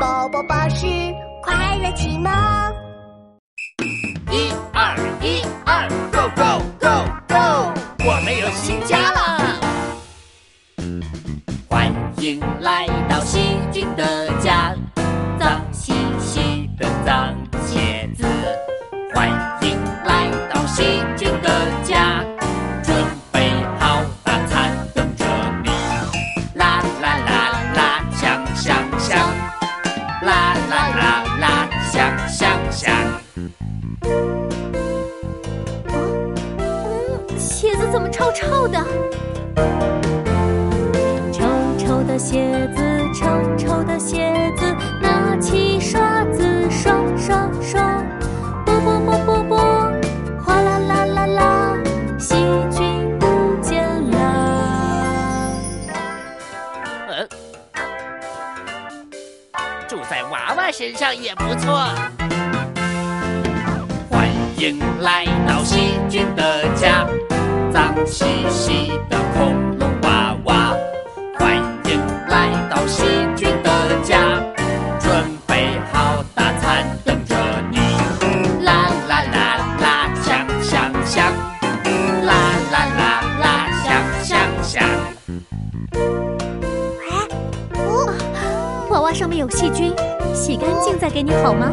宝宝巴士快乐启蒙。一二一二，Go Go Go Go！我们有新家了，欢迎来到细菌的家，脏兮兮的脏鞋子。欢迎来到细菌的家，怎么臭臭的？臭臭的鞋子，臭臭的鞋子，拿起刷子刷刷刷，啵啵啵啵啵，哗啦啦啦啦，细菌不见了。呃，住在娃娃身上也不错。欢迎来到细菌的家，脏兮兮的恐龙娃娃。欢迎来到细菌的家，准备好大餐等着你。啦啦啦啦，香香香，啦啦啦啦，香香香。娃娃上面有细菌，洗干净再给你好吗？